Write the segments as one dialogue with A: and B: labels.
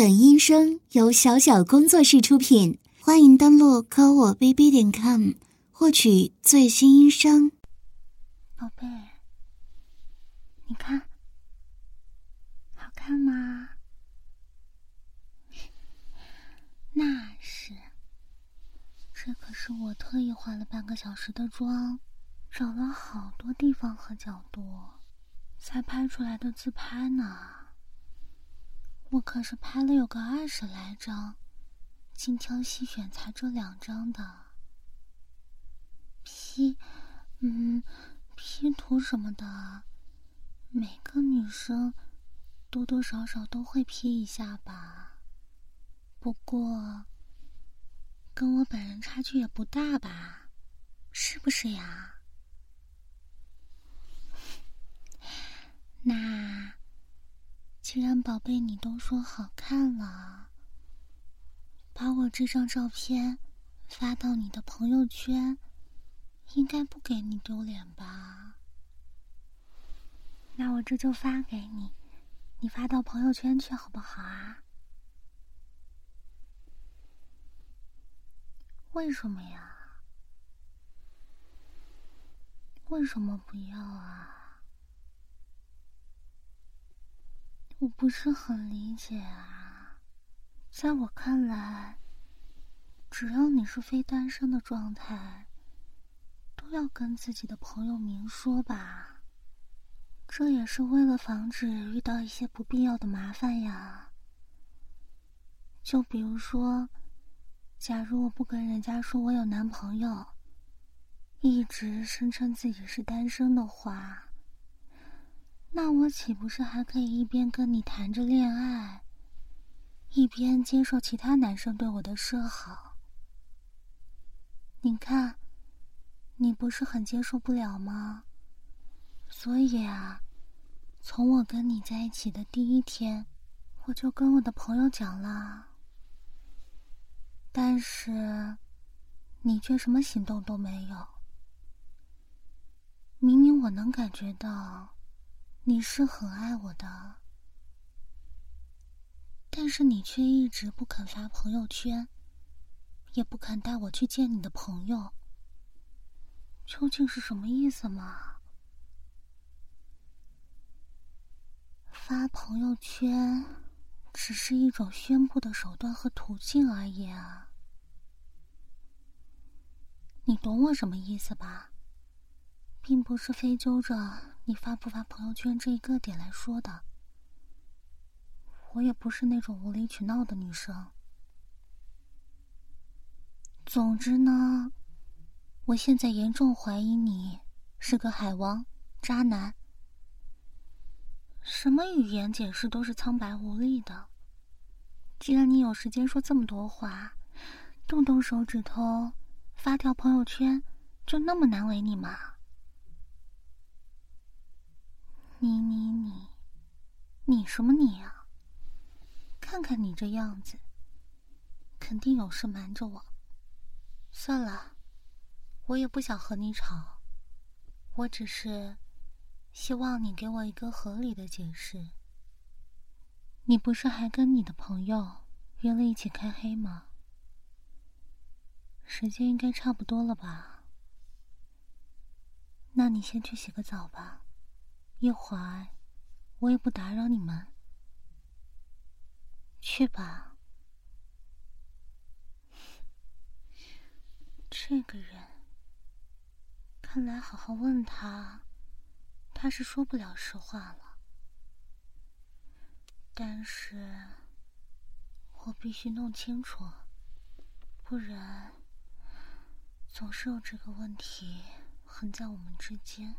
A: 本音声由小小工作室出品，欢迎登录科我 bb 点 com 获取最新音声。
B: 宝贝，你看，好看吗？那是，这可是我特意化了半个小时的妆，找了好多地方和角度，才拍出来的自拍呢。我可是拍了有个二十来张，精挑细选才这两张的。P，嗯，P 图什么的，每个女生多多少少都会 P 一下吧。不过，跟我本人差距也不大吧？是不是呀？那。既然宝贝你都说好看了，把我这张照片发到你的朋友圈，应该不给你丢脸吧？那我这就发给你，你发到朋友圈去好不好啊？为什么呀？为什么不要啊？我不是很理解啊，在我看来，只要你是非单身的状态，都要跟自己的朋友明说吧。这也是为了防止遇到一些不必要的麻烦呀。就比如说，假如我不跟人家说我有男朋友，一直声称自己是单身的话。那我岂不是还可以一边跟你谈着恋爱，一边接受其他男生对我的示好？你看，你不是很接受不了吗？所以啊，从我跟你在一起的第一天，我就跟我的朋友讲了，但是你却什么行动都没有。明明我能感觉到。你是很爱我的，但是你却一直不肯发朋友圈，也不肯带我去见你的朋友，究竟是什么意思嘛？发朋友圈只是一种宣布的手段和途径而已啊，你懂我什么意思吧？并不是非揪着。你发不发朋友圈这一个点来说的，我也不是那种无理取闹的女生。总之呢，我现在严重怀疑你是个海王、渣男，什么语言解释都是苍白无力的。既然你有时间说这么多话，动动手指头发条朋友圈，就那么难为你吗？你你你，你什么你呀？看看你这样子，肯定有事瞒着我。算了，我也不想和你吵，我只是希望你给我一个合理的解释。你不是还跟你的朋友约了一起开黑吗？时间应该差不多了吧？那你先去洗个澡吧。一会儿，我也不打扰你们，去吧。这个人，看来好好问他，他是说不了实话了。但是，我必须弄清楚，不然，总是有这个问题横在我们之间。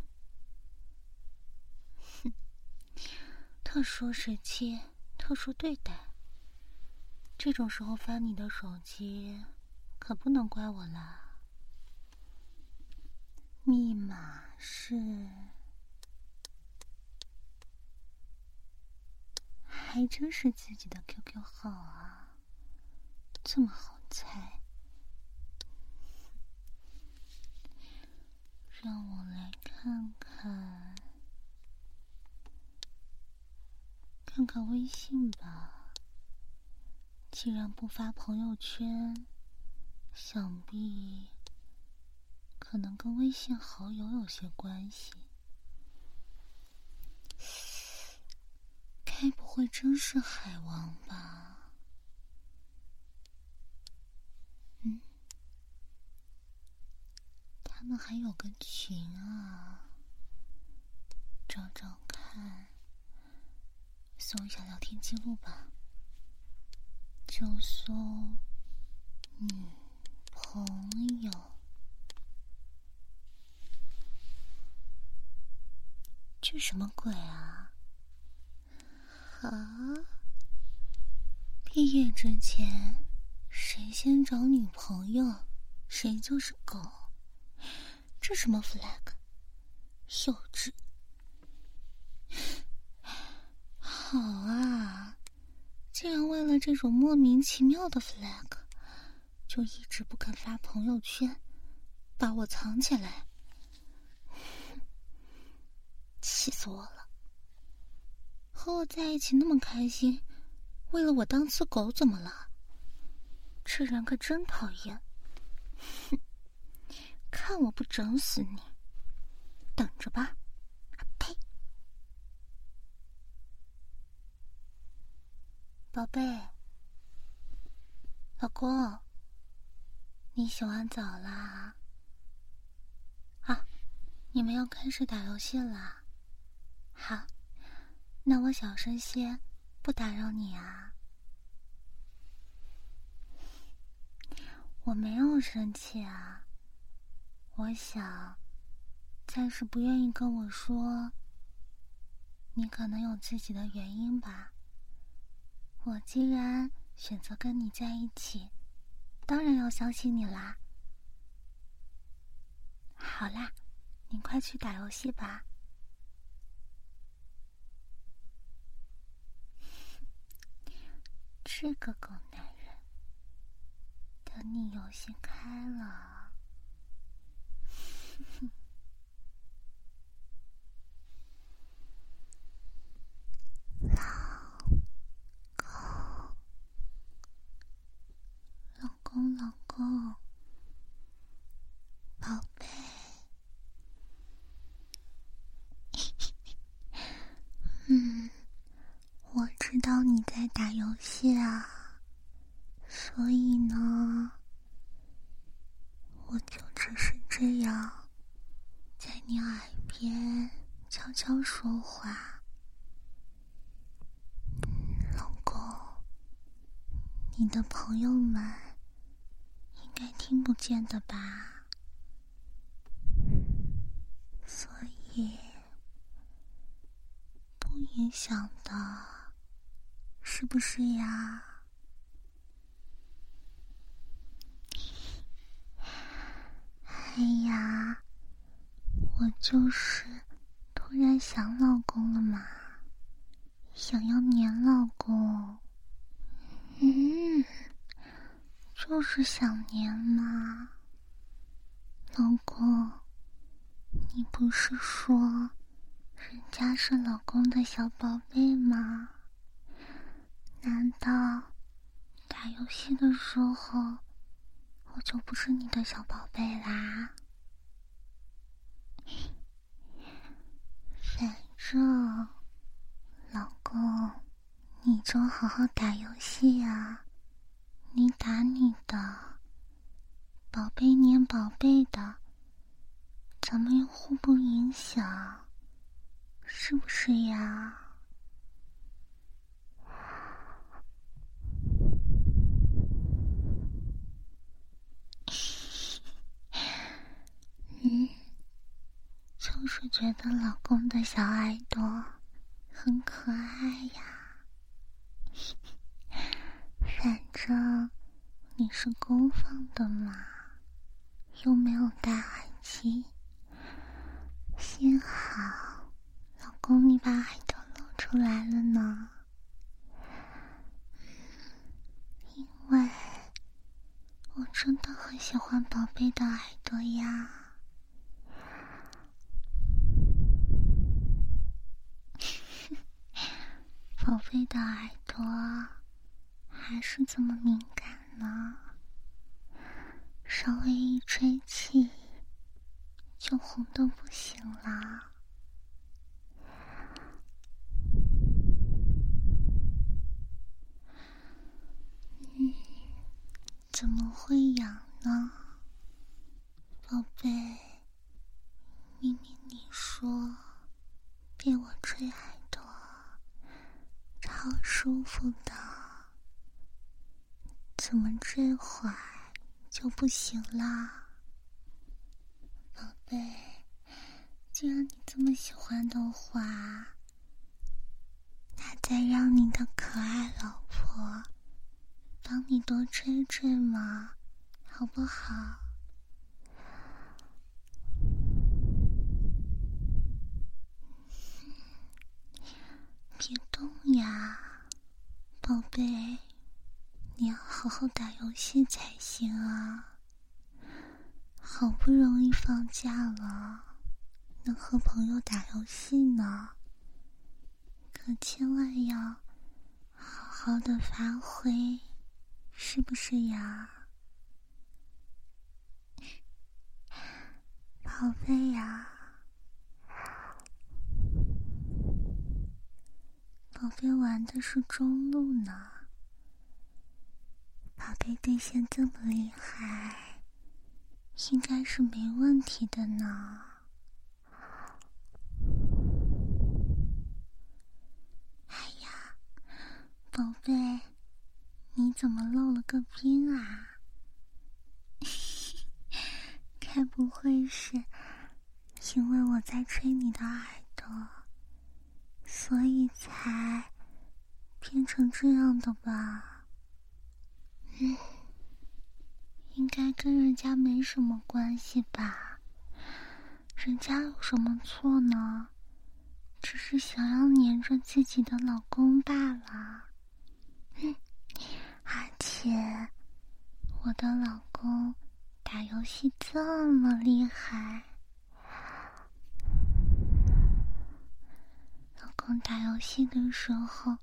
B: 特殊时期，特殊对待。这种时候翻你的手机，可不能怪我啦。密码是……还真是自己的 QQ 号啊，这么好猜。让我来看看。看看微信吧，既然不发朋友圈，想必可能跟微信好友有些关系。该不会真是海王吧？嗯，他们还有个群啊，找找看，搜一下聊天记录吧。就搜女朋友，这什么鬼啊？啊！毕业之前，谁先找女朋友，谁就是狗。这什么 flag？幼稚！好啊。竟然为了这种莫名其妙的 flag，就一直不肯发朋友圈，把我藏起来，气死我了！和我在一起那么开心，为了我当次狗怎么了？这人可真讨厌！哼，看我不整死你！等着吧！宝贝，老公，你洗完澡啦？啊，你们要开始打游戏了。好，那我小声些，不打扰你啊。我没有生气啊，我想，暂时不愿意跟我说，你可能有自己的原因吧。我既然选择跟你在一起，当然要相信你啦。好啦，你快去打游戏吧。这个狗男人，等你游戏开了，老。公老公，宝贝，嗯，我知道你在打游戏啊，所以呢，我就只是这样，在你耳边悄悄说话，老公，你的朋友们。听不见的吧，所以不影响的，是不是呀？哎呀，我就是突然想老公了嘛，想要黏老公，嗯。就是想念嘛，老公，你不是说人家是老公的小宝贝吗？难道打游戏的时候我就不是你的小宝贝啦？反正老公，你就好好打游戏呀。你打你的，宝贝黏宝贝的，咱们又互不影响，是不是呀？嗯，就是觉得老公的小耳朵很可爱呀。反正你是公放的嘛，又没有戴耳机，幸好老公你把耳朵露出来了呢，因为我真的很喜欢宝贝的耳朵呀，宝贝的耳朵。还是这么敏感呢？稍微一吹气，就红的不行了。嗯，怎么会痒呢，宝贝？明明你说被我吹耳朵超舒服的，怎么这会儿就不行啦？宝贝，既然你这么喜欢的话，那再让你的可爱老婆。帮你多吹吹嘛，好不好？别动呀，宝贝，你要好好打游戏才行啊！好不容易放假了，能和朋友打游戏呢，可千万要好好的发挥。是不是呀，宝贝呀？宝贝玩的是中路呢，宝贝对线这么厉害，应该是没问题的呢。哎呀，宝贝。你怎么漏了个冰啊？该不会是因为我在吹你的耳朵，所以才变成这样的吧？嗯，应该跟人家没什么关系吧？人家有什么错呢？只是想要黏着自己的老公罢了。嗯。而且，我的老公打游戏这么厉害，老公打游戏的时候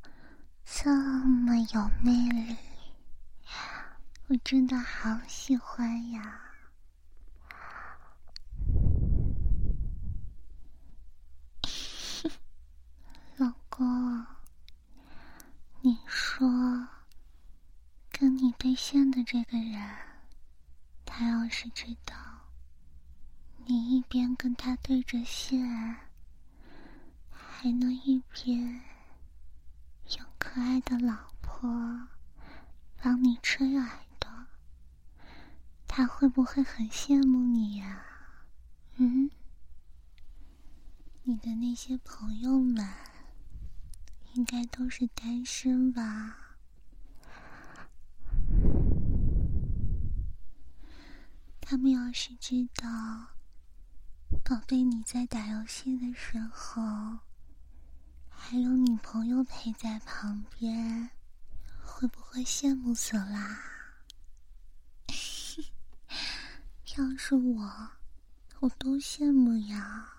B: 这么有魅力，我真的好喜欢呀！老公，你说。跟你对线的这个人，他要是知道你一边跟他对着线，还能一边有可爱的老婆帮你吹耳，他会不会很羡慕你呀？嗯，你的那些朋友们应该都是单身吧？他们要是知道，宝贝你在打游戏的时候，还有女朋友陪在旁边，会不会羡慕死啦？要是我，我都羡慕呀。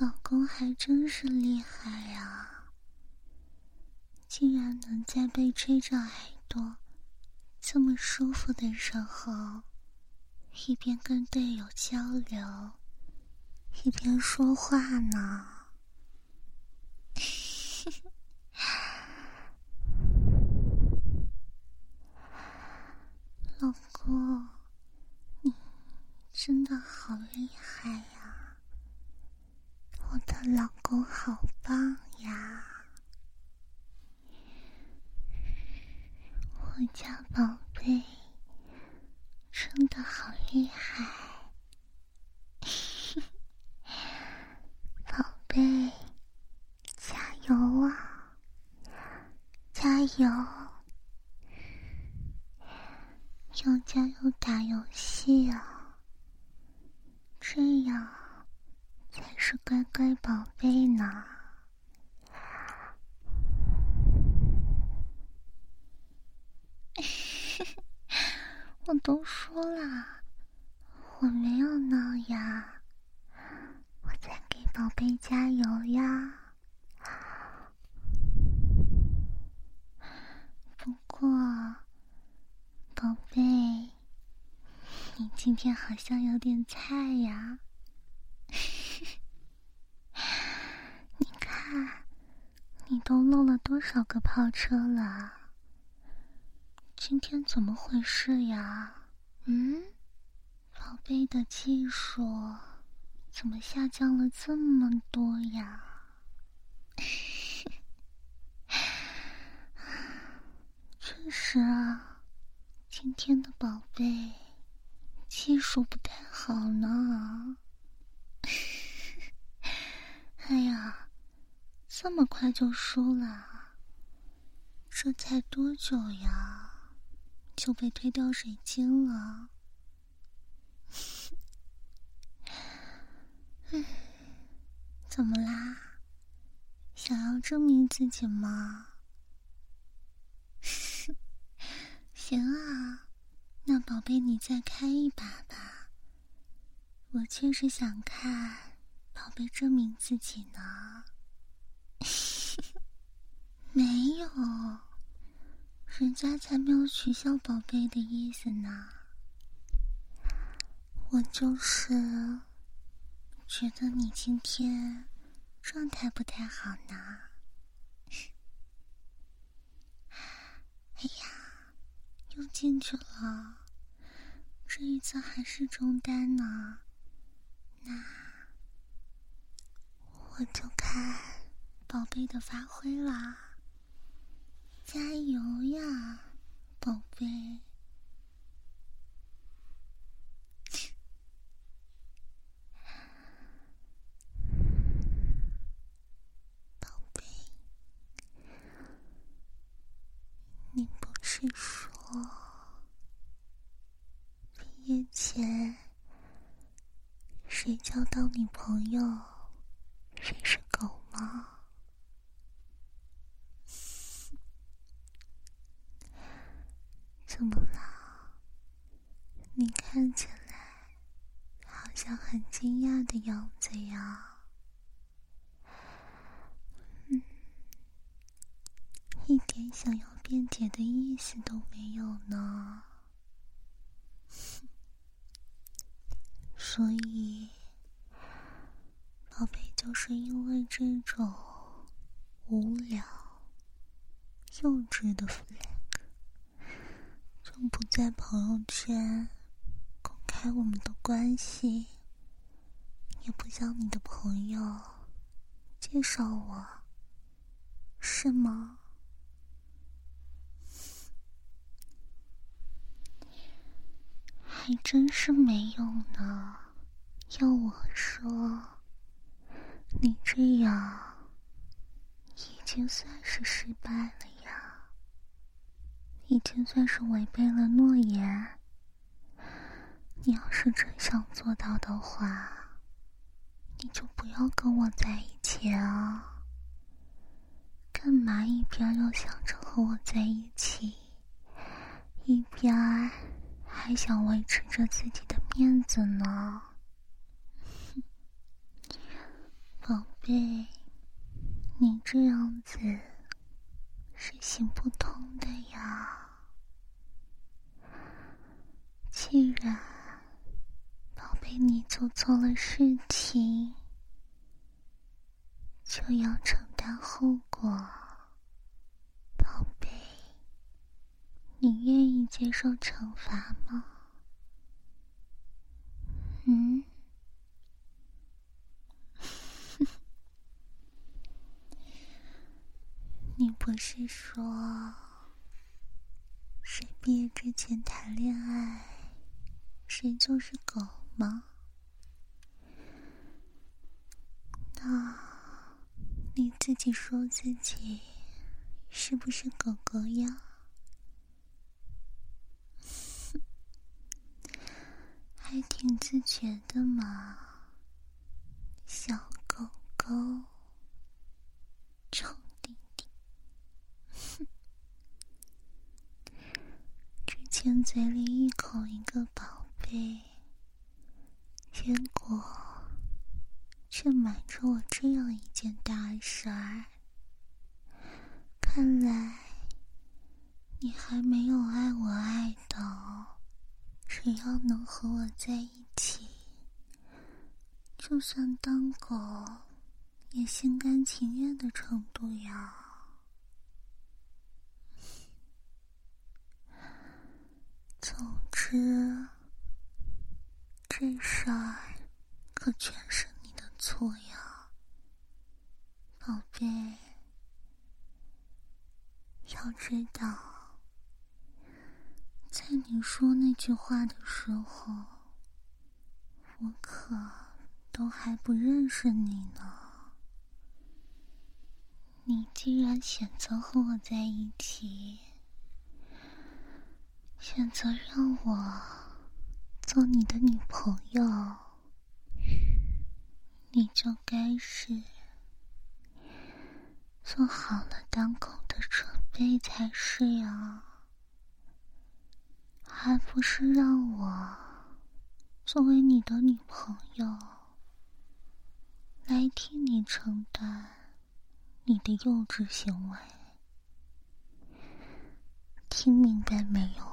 B: 老公还真是厉害呀！竟然能在被吹着耳朵这么舒服的时候，一边跟队友交流，一边说话呢。哦，你真的好厉害呀！我的老公好棒呀！我家宝贝真的好厉害，宝贝，加油啊！加油！又加又打游戏啊，这样才是乖乖宝贝呢。我都说了，我没有闹呀，我在给宝贝加油呀。不过。宝贝，你今天好像有点菜呀。你看，你都漏了多少个跑车了？今天怎么回事呀？嗯，宝贝的技术怎么下降了这么多呀？确实啊，今天的宝贝技术不太好呢。哎呀，这么快就输了？这才多久呀，就被推掉水晶了？怎么啦？想要证明自己吗？行啊，那宝贝，你再开一把吧。我确实想看宝贝证明自己呢。没有，人家才没有取笑宝贝的意思呢。我就是觉得你今天状态不太好呢。哎呀，又进去了，这一次还是中单呢。那我就看宝贝的发挥啦，加油呀，宝贝！宝贝，你不是说毕业前谁交到女朋友谁是狗吗？怎么了？你看起来好像很惊讶的样子呀。嗯，一点想要辩解的意思都没有呢。所以，宝贝就是因为这种无聊、幼稚的 flag，就不在朋友圈公开我们的关系，也不向你的朋友介绍我，是吗？还真是没有呢。要我说，你这样已经算是失败了呀，已经算是违背了诺言。你要是真想做到的话，你就不要跟我在一起啊！干嘛一边又想着和我在一起，一边还想维持着自己的面子呢？宝贝，你这样子是行不通的呀。既然宝贝你做错了事情，就要承担后果。宝贝，你愿意接受惩罚吗？嗯？你不是说谁毕业之前谈恋爱，谁就是狗吗？那你自己说自己是不是狗狗呀？还挺自觉的嘛，小狗狗，臭弟弟。哼，之前嘴里一口一个宝贝，结果却瞒着我这样一件大事儿。看来你还没有爱我爱到，只要能和我在一起就算当狗也心甘情愿的程度呀总之这事儿可全是你的错呀宝贝。要知道在你说那句话的时候，我可都还不认识你呢。你既然选择和我在一起，选择让我做你的女朋友，你就该是做好了当狗的准备才是呀，还不是让我作为你的女朋友来替你承担你的幼稚行为，听明白没有？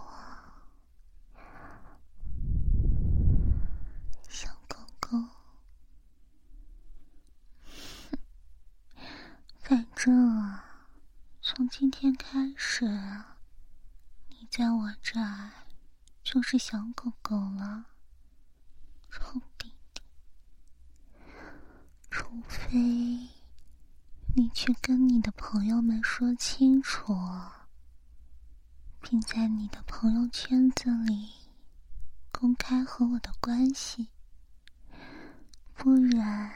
B: 反正啊，从今天开始，你在我这儿就是小狗狗了，臭弟弟。除非你去跟你的朋友们说清楚，并在你的朋友圈子里公开和我的关系，不然。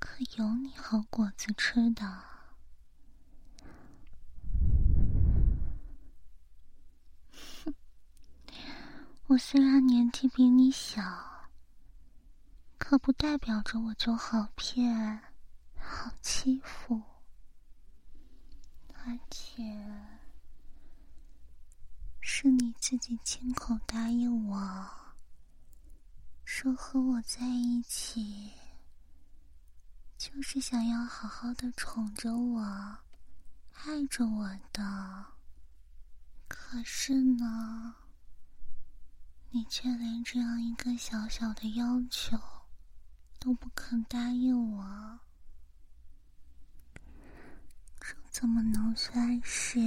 B: 可有你好果子吃的。我虽然年纪比你小，可不代表着我就好骗、好欺负。而且，是你自己亲口答应我，说和我在一起。就是想要好好的宠着我，爱着我的。可是呢，你却连这样一个小小的要求都不肯答应我，这怎么能算是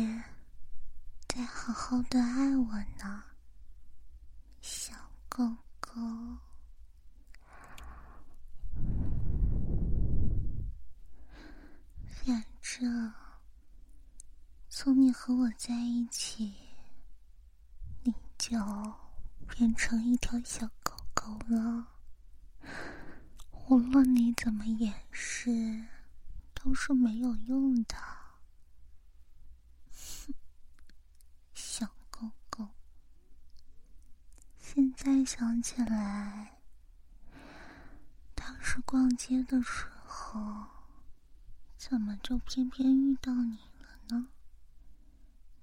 B: 在好好的爱我呢，小狗狗？反正从你和我在一起，你就变成一条小狗狗了。无论你怎么掩饰，都是没有用的。小狗狗，现在想起来，当时逛街的时候。怎么就偏偏遇到你了呢？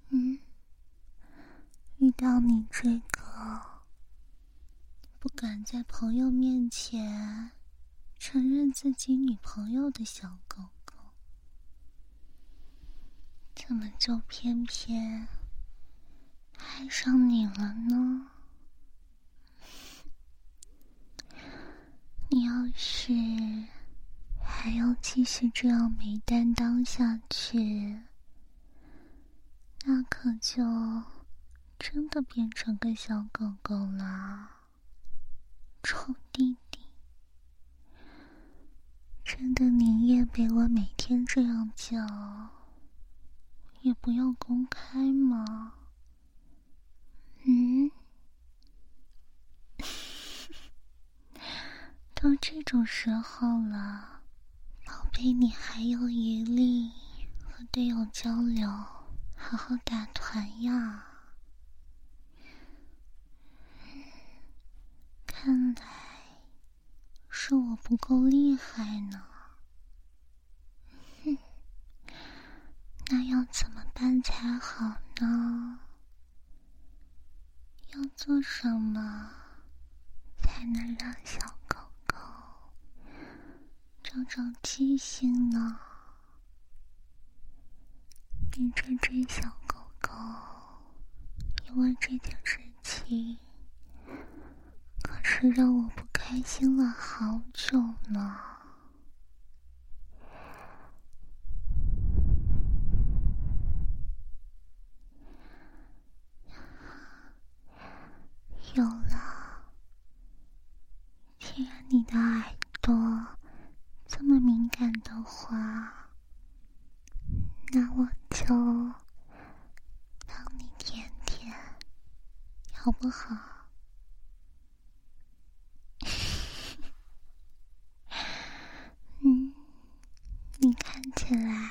B: 嗯，遇到你这个敢在朋友面前承认自己女朋友的小狗狗，怎么就偏偏爱上你了呢？你要是……还要继续这样没担当下去，那可就真的变成个小狗狗了，臭弟弟！真的宁愿被我每天这样叫，也不要公开吗？嗯？都这种时候了。宝贝，你还有余力和队友交流，好好打团呀！看来是我不够厉害呢。哼，那要怎么办才好呢？要做什么才能让小狗狗？长长记性呢，你这只小狗狗，因为这件事情，是让我不开心了好久呢。有了，既然你的耳朵这么敏感的话，那我就帮你舔舔，好不好？嗯，你看起来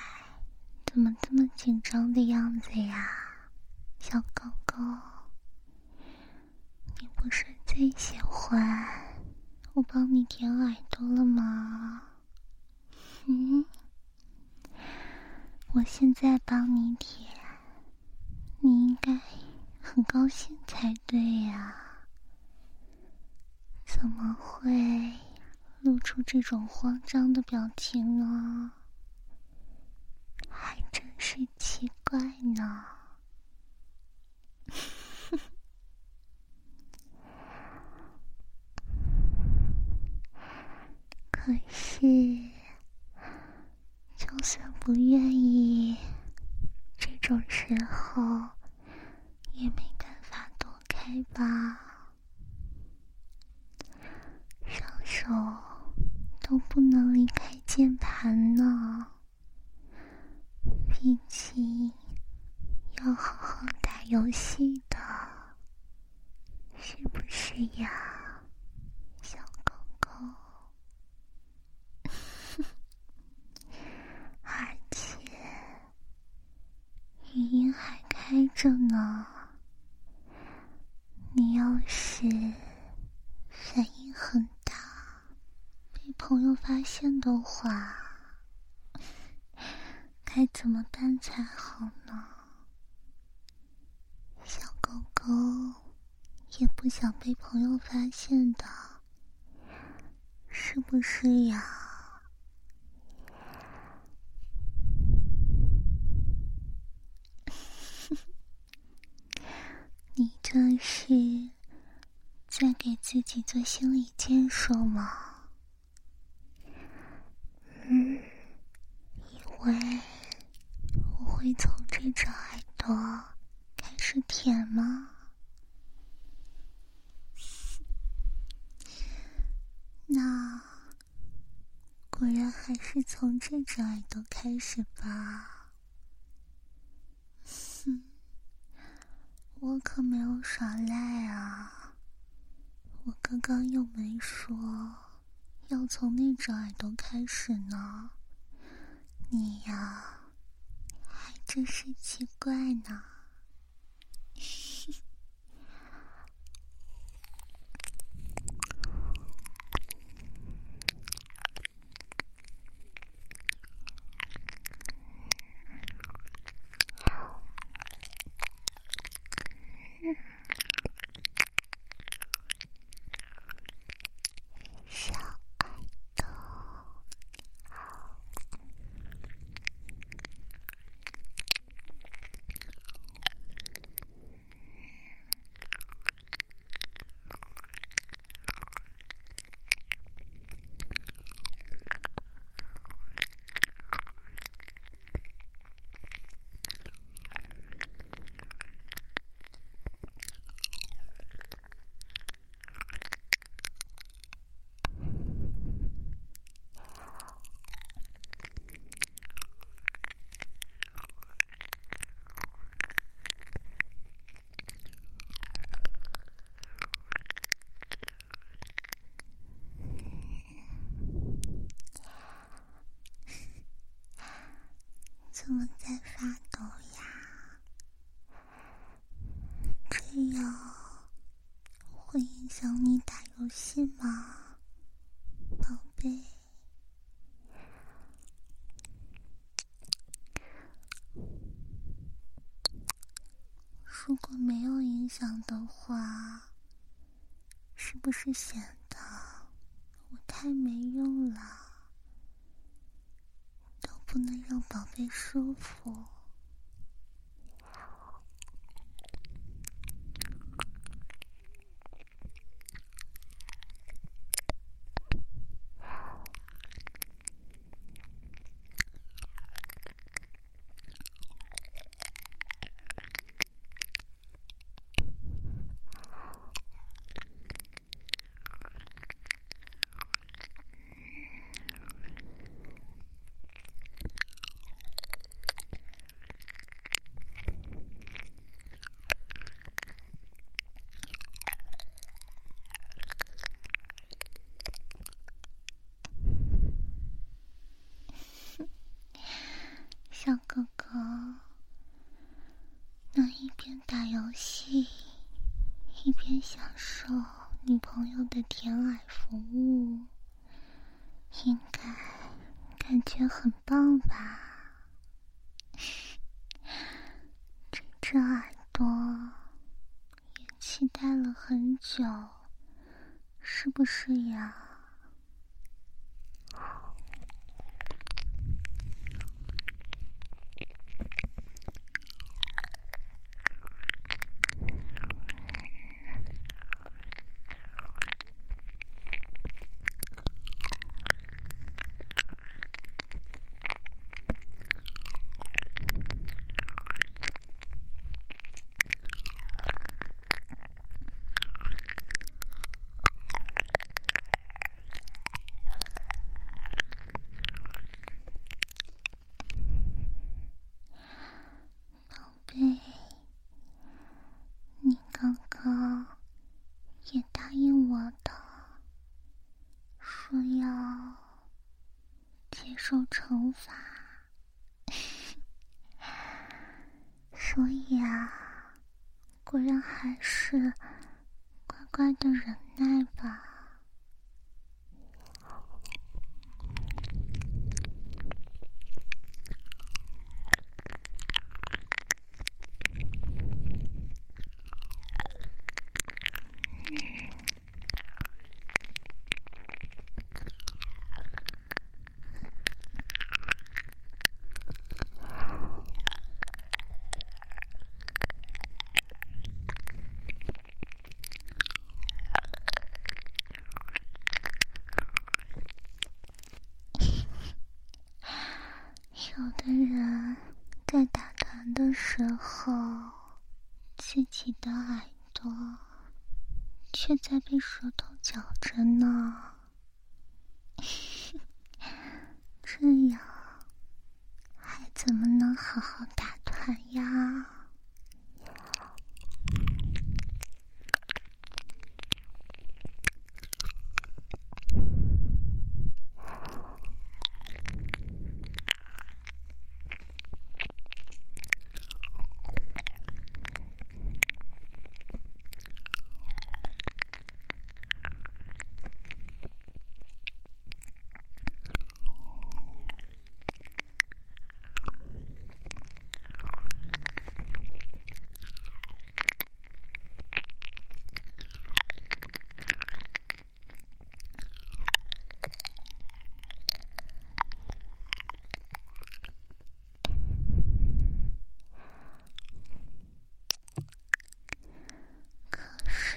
B: 怎么这么紧张的样子呀，小狗狗？你不是最喜欢我帮你舔耳朵了吗？嗯，我现在帮你舔，你应该很高兴才对呀。怎么会露出这种慌张的表情呢？还真是奇怪呢。可是，就算不愿意，这种时候也没办法躲开吧。双手都不能离开键盘呢，毕竟要好好打游戏的，是不是呀？小狗狗？而且语音还开着呢，你要是反应很大，被朋友发现的话，该怎么办才好呢？小狗狗也不想被朋友发现的，是不是呀？你这是在给自己做心理建设吗？嗯，以为会从这只耳朵开始舔吗？那果然还是从这只耳朵开始吧。我可没有耍赖啊！我刚刚又没说要从那只耳朵开始呢。你呀，真是奇怪呢。怎么在发抖呀？这样会影响你打游戏吗，宝贝？如果没有影响的话，是不是显得我太没用了？不能贼舒服。发，所以啊，果然还是乖乖的忍耐吧。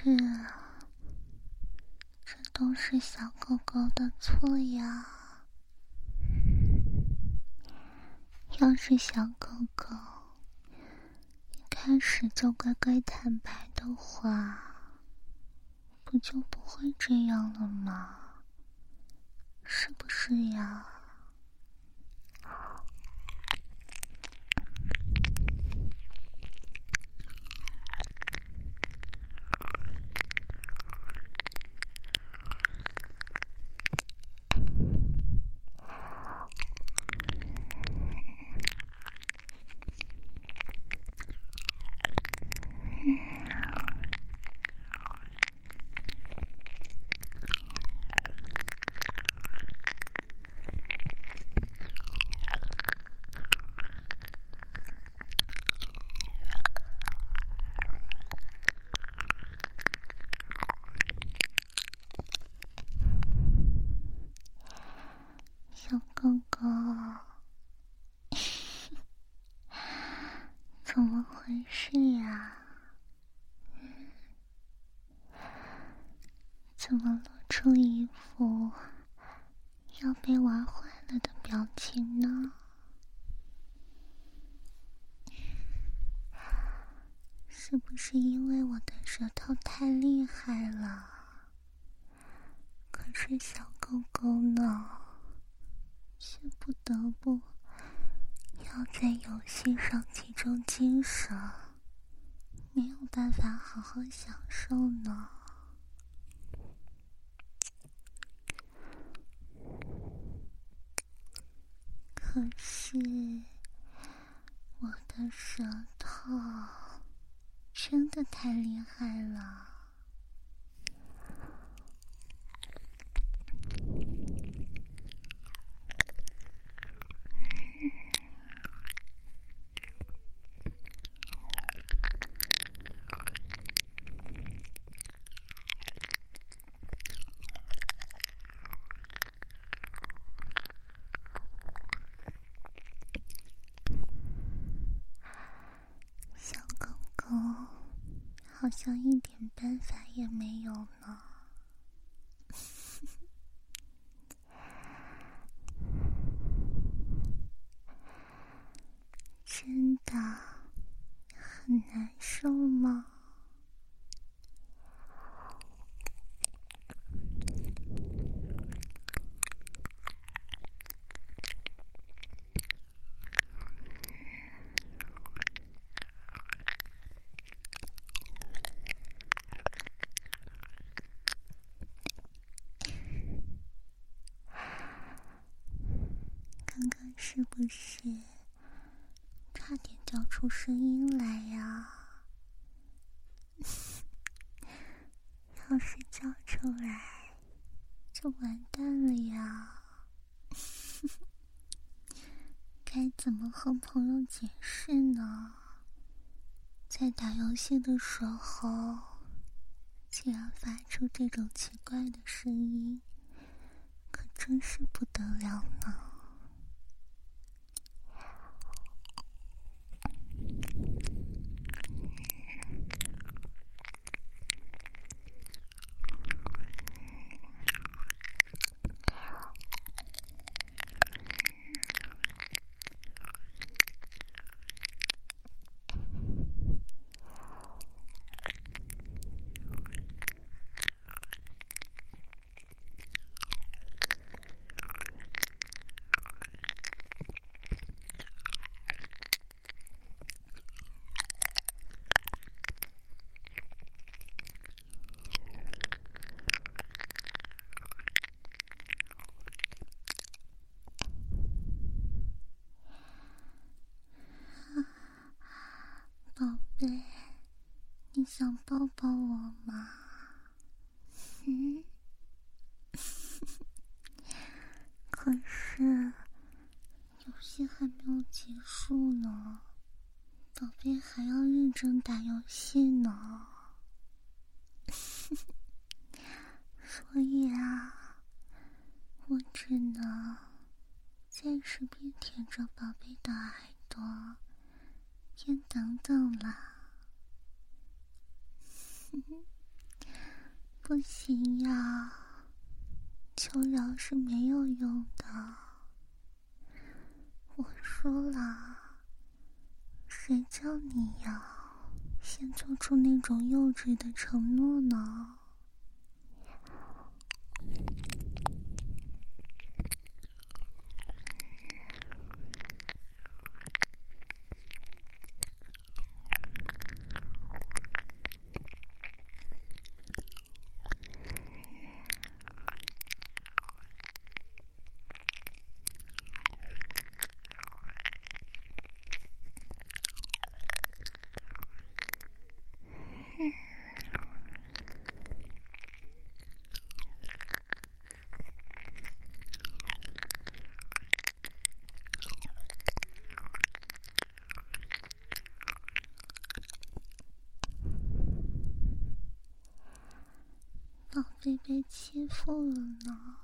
B: 是啊这都是小狗狗的错呀。要是小狗狗一开始就乖乖坦白的话不就不会这样了吗？是不是呀？想一点办法也没有呢。真的很难受吗？是不是差点叫出声音来呀？要是叫出来，就完蛋了呀！该怎么和朋友解释呢？在打游戏的时候，竟然发出这种奇怪的声音，可真是不得了呢！你想抱抱我吗？嗯，可是游戏还没有结束呢，宝贝还要认真打游戏呢。所以啊，我只能暂时别舔着宝贝的耳朵，先等等了。不行呀，求饶是没有用的。我说了，谁叫你要先做出那种幼稚的承诺呢？被被欺负了呢，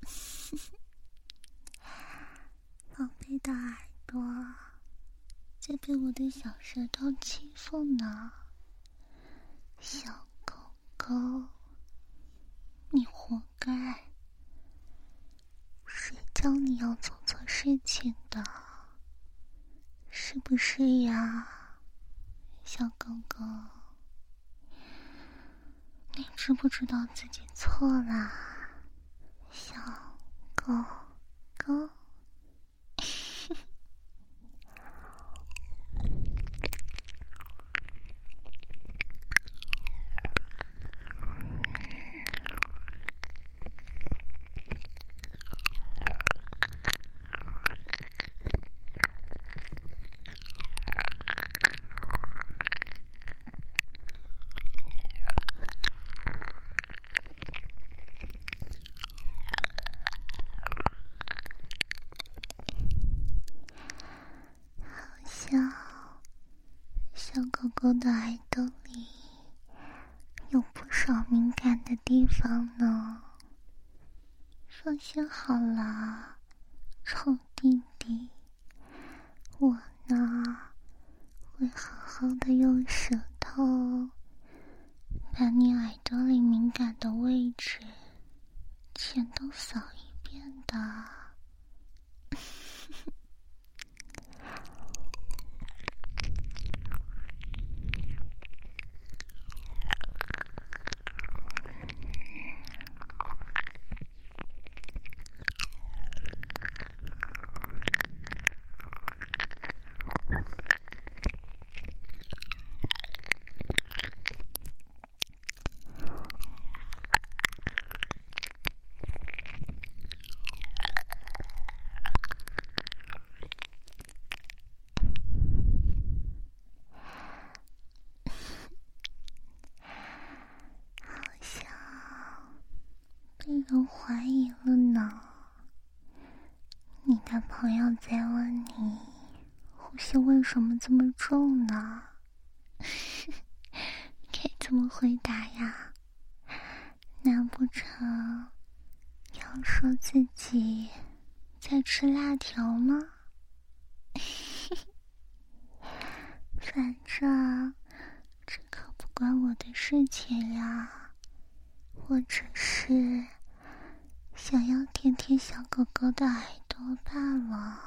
B: 宝贝的耳朵在被我的小舌头欺负呢，小狗狗，你活该！谁叫你要做错事情的？是不是呀，小狗狗？你知不知道自己错了，小狗狗？狗的耳朵里有不少敏感的地方呢。放心好啦，臭弟弟，我呢会好好的用舌头把你耳朵里敏感的位置全都扫一遍的。都怀疑了呢。你的朋友在问你，呼吸为什么这么重呢？该怎么回答呀？难不成要说自己在吃辣条吗？反正这可不关我的事情呀，我只是。想要舔舔小狗狗的耳朵罢了。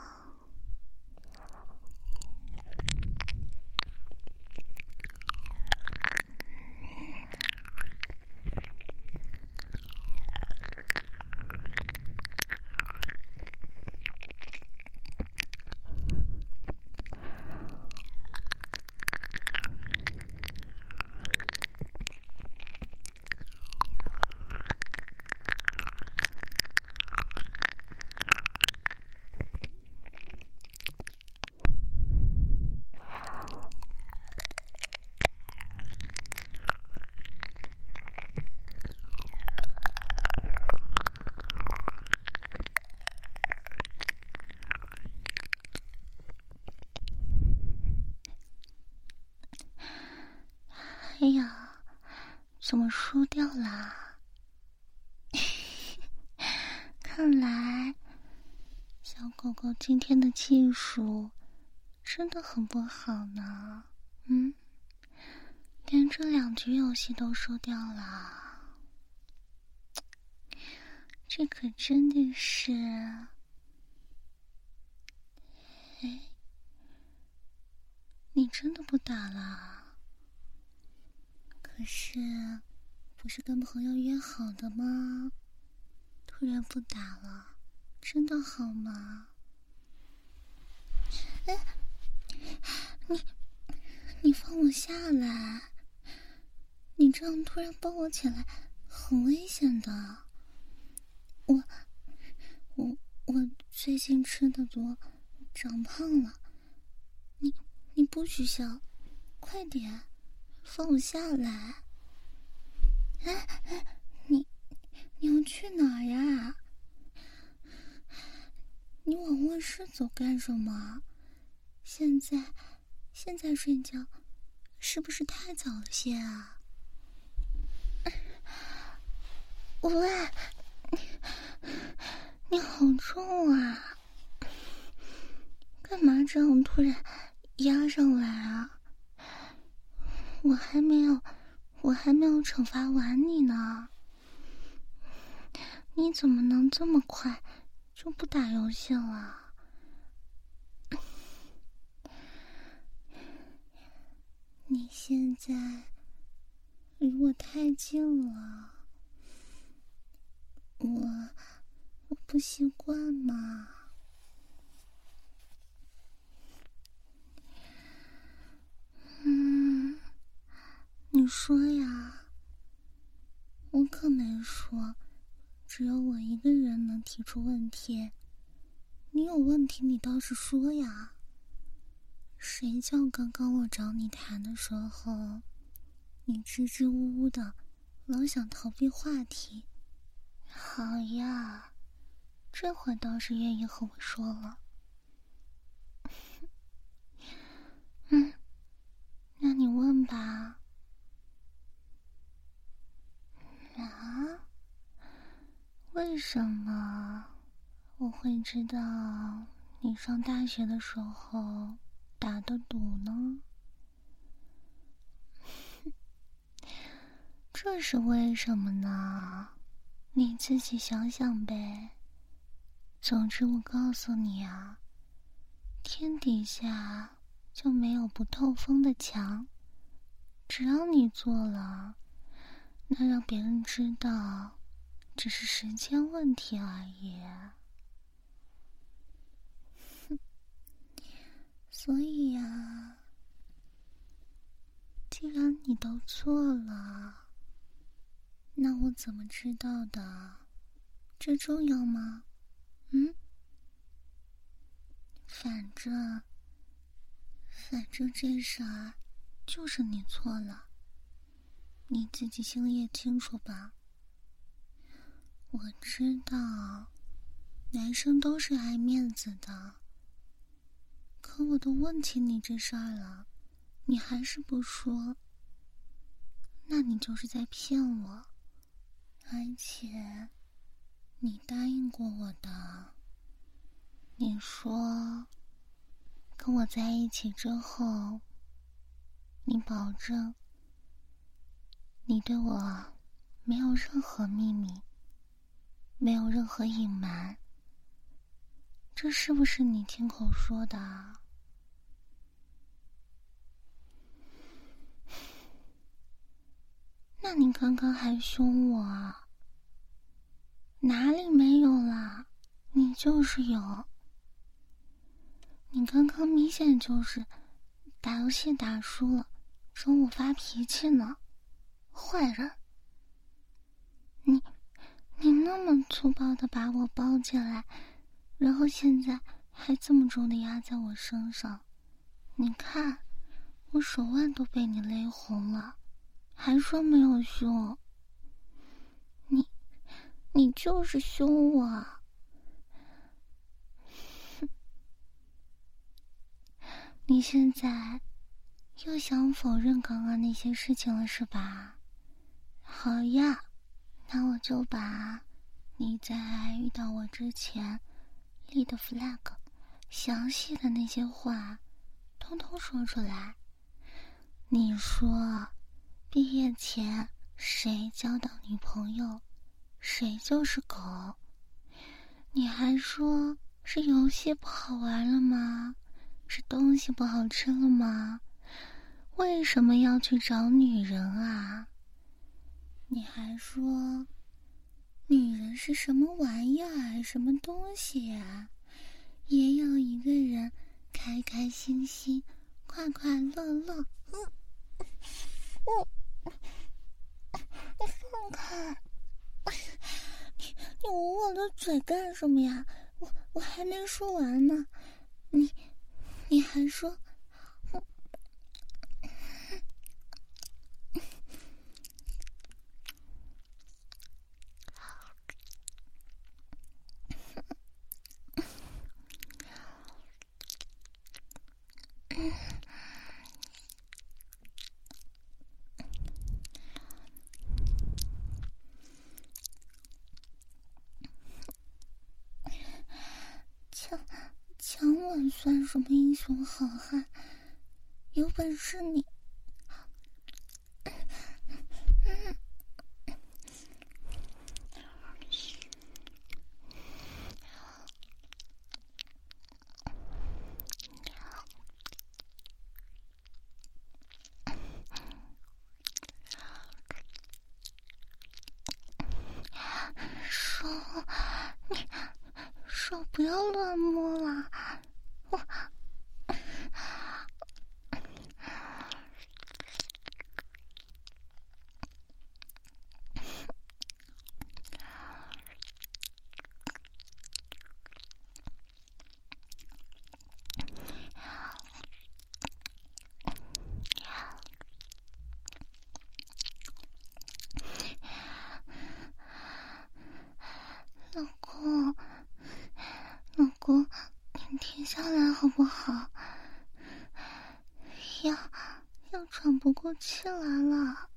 B: 哎呀，怎么输掉了？看来小狗狗今天的技术真的很不好呢。嗯，连着两局游戏都输掉了，这可真的是……哎，你真的不打了？可是，不是跟朋友约好的吗？突然不打了，真的好吗？哎，你，你放我下来！你这样突然抱我起来，很危险的。我，我，我最近吃的多，长胖了。你，你不许笑，快点！放我下来！哎哎，你你要去哪儿呀？你往卧室走干什么？现在现在睡觉是不是太早了些啊？喂，你好重啊！干嘛这样突然压上来啊？我还没有，我还没有惩罚完你呢。你怎么能这么快就不打游戏了？你现在离我太近了，我我不习惯嘛。你说呀，我可没说，只有我一个人能提出问题。你有问题，你倒是说呀。谁叫刚刚我找你谈的时候，你支支吾吾的，老想逃避话题。好呀，这会倒是愿意和我说了。嗯，那你问吧。啊？为什么我会知道你上大学的时候打的赌呢？这是为什么呢？你自己想想呗。总之，我告诉你啊，天底下就没有不透风的墙。只要你做了，那让别人知道，只是时间问题而已。哼，所以呀，既然你都做了，那我怎么知道的？这重要吗？嗯，反正，反正这事儿就是你错了，你自己心里也清楚吧。我知道，男生都是爱面子的，可我都问起你这事儿了，你还是不说，那你就是在骗我，而且。你答应过我的。你说，跟我在一起之后，你保证你对我没有任何秘密，没有任何隐瞒。这是不是你亲口说的？那你刚刚还凶我。哪里没有啦？你就是有。你刚刚明显就是打游戏打输了，冲我发脾气呢，坏人！你你那么粗暴的把我抱进来，然后现在还这么重的压在我身上，你看我手腕都被你勒红了，还说没有凶。你就是凶我！你现在又想否认刚刚那些事情了是吧？好呀，那我就把你在遇到我之前立的 flag 详细的那些话通通说出来。你说，毕业前谁交到女朋友？谁就是狗？你还说是游戏不好玩了吗？是东西不好吃了吗？为什么要去找女人啊？你还说女人是什么玩意儿？什么东西呀？也有一个人开开心心、快快乐乐。嗯，我，你放开！你你捂我的嘴干什么呀？我我还没说完呢，你你还说，算什么英雄好汉？有本事你！手，你手不要乱摸了。我。公，你停下来好不好？要要喘不过气来了，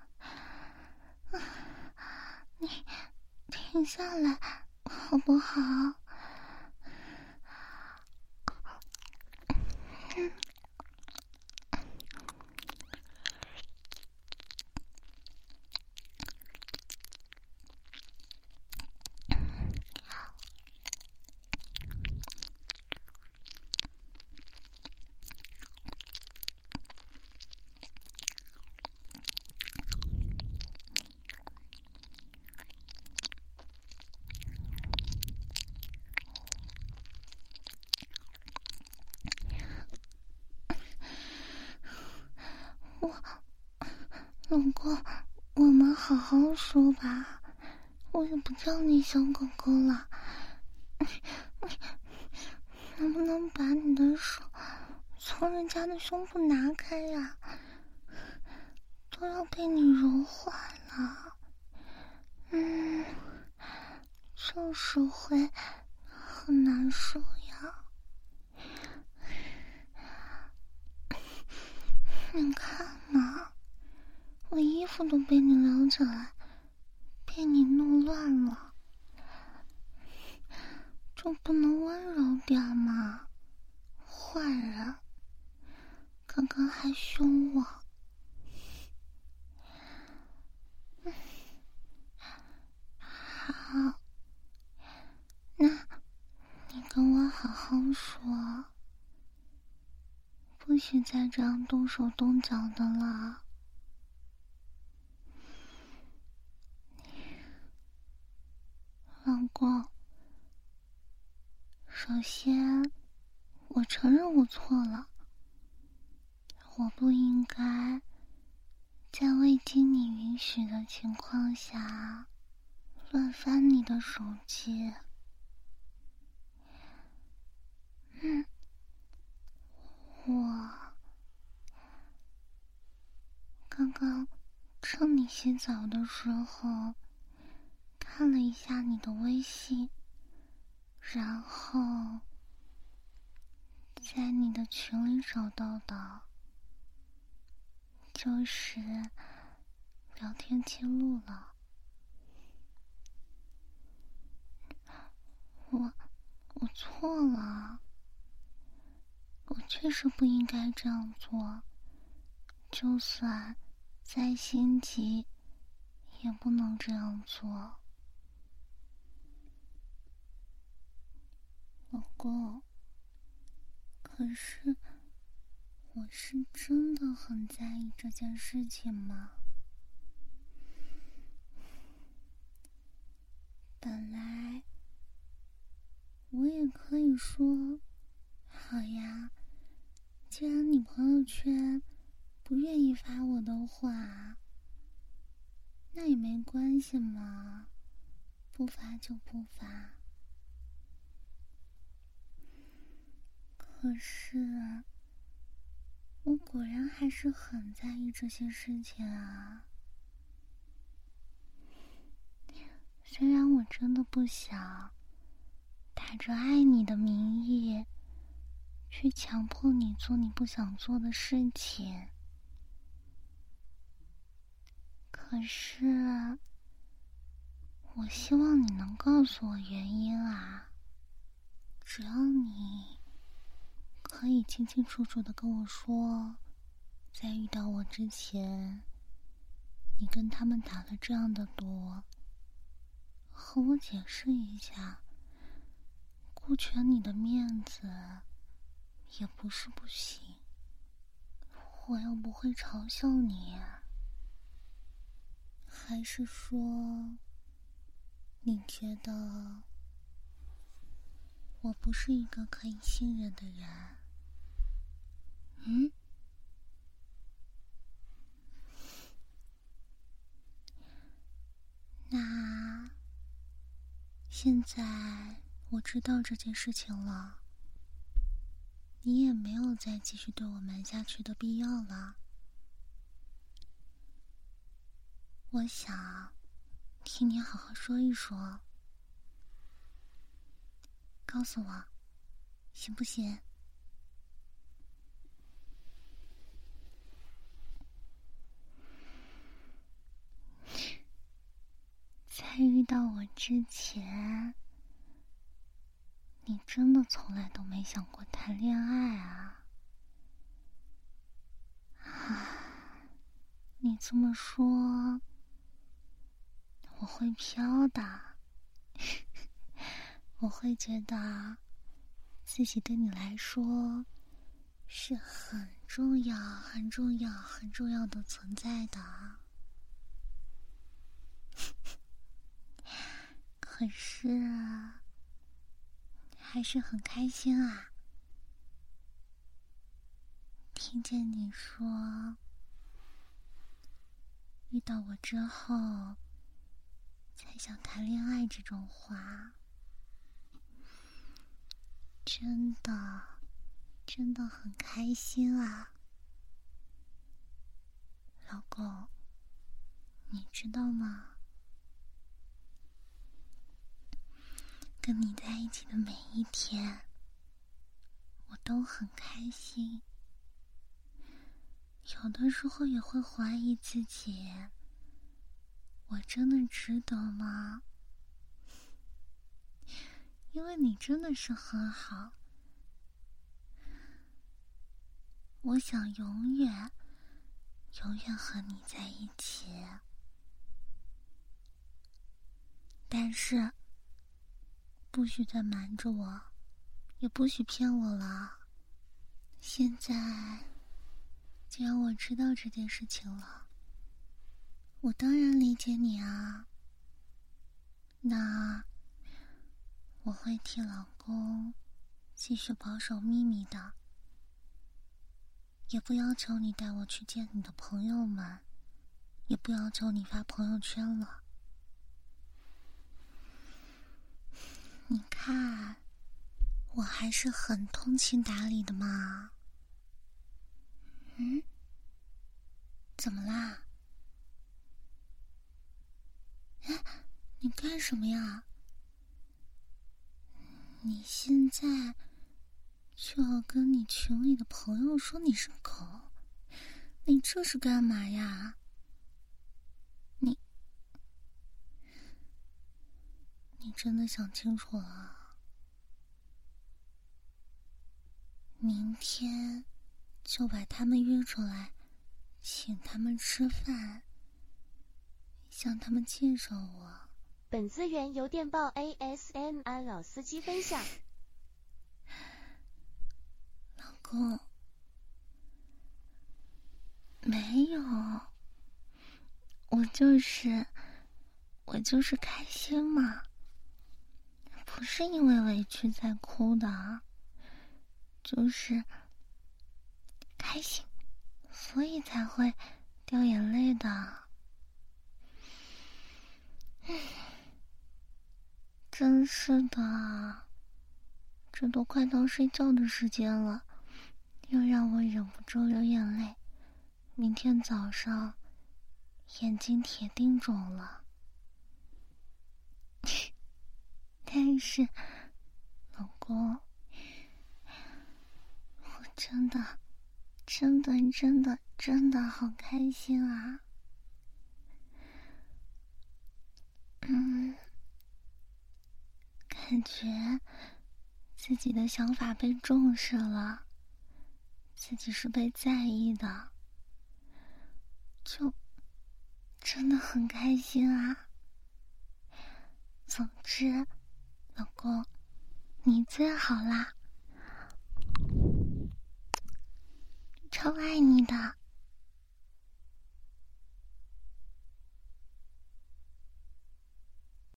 B: 你停下来好不好？老公，我们好好说吧，我也不叫你小狗狗了。能不能把你的手从人家的胸部拿开呀？都要被你揉坏了。嗯，就是会很难受呀。你看嘛。我衣服都被你撩起来，被你弄乱了，就不能温柔点吗？坏人，刚刚还凶我。好，那你跟我好好说，不许再这样动手动脚的了。老公，首先，我承认我错了，我不应该在未经你允许的情况下乱翻你的手机。嗯，我刚刚趁你洗澡的时候。看了一下你的微信，然后在你的群里找到的，就是聊天记录了。我我错了，我确实不应该这样做，就算再心急，也不能这样做。老公，可是我是真的很在意这件事情吗？本来我也可以说，好呀，既然你朋友圈不愿意发我的话，那也没关系嘛，不发就不发。可是，我果然还是很在意这些事情啊。虽然我真的不想打着爱你的名义去强迫你做你不想做的事情，可是，我希望你能告诉我原因啊。只要你。可以清清楚楚的跟我说，在遇到我之前，你跟他们打了这样的赌，和我解释一下，顾全你的面子也不是不行，我又不会嘲笑你，还是说，你觉得我不是一个可以信任的人？嗯，那现在我知道这件事情了，你也没有再继续对我瞒下去的必要了。我想听你好好说一说，告诉我，行不行？在遇到我之前，你真的从来都没想过谈恋爱啊？啊，你这么说，我会飘的。我会觉得自己对你来说是很重要、很重要、很重要的存在的。可是，还是很开心啊！听见你说遇到我之后才想谈恋爱这种话，真的，真的很开心啊，老公，你知道吗？跟你在一起的每一天，我都很开心。有的时候也会怀疑自己：我真的值得吗？因为你真的是很好，我想永远、永远和你在一起。但是。不许再瞒着我，也不许骗我了。现在，既然我知道这件事情了，我当然理解你啊。那我会替老公继续保守秘密的，也不要求你带我去见你的朋友们，也不要求你发朋友圈了。你看，我还是很通情达理的嘛。嗯？怎么啦？哎，你干什么呀？你现在就要跟你群里的朋友说你是狗？你这是干嘛呀？你真的想清楚了？明天就把他们约出来，请他们吃饭，向他们介绍我。
C: 本资源由电报 ASMR 老司机分享。
B: 老公，没有，我就是我就是开心嘛。不是因为委屈才哭的，就是开心，所以才会掉眼泪的。真是的，这都快到睡觉的时间了，又让我忍不住流眼泪。明天早上眼睛铁定肿了。但是，老公，我真的、真的、真的、真的好开心啊！嗯，感觉自己的想法被重视了，自己是被在意的，就真的很开心啊！总之。老公，你最好啦，超爱你的。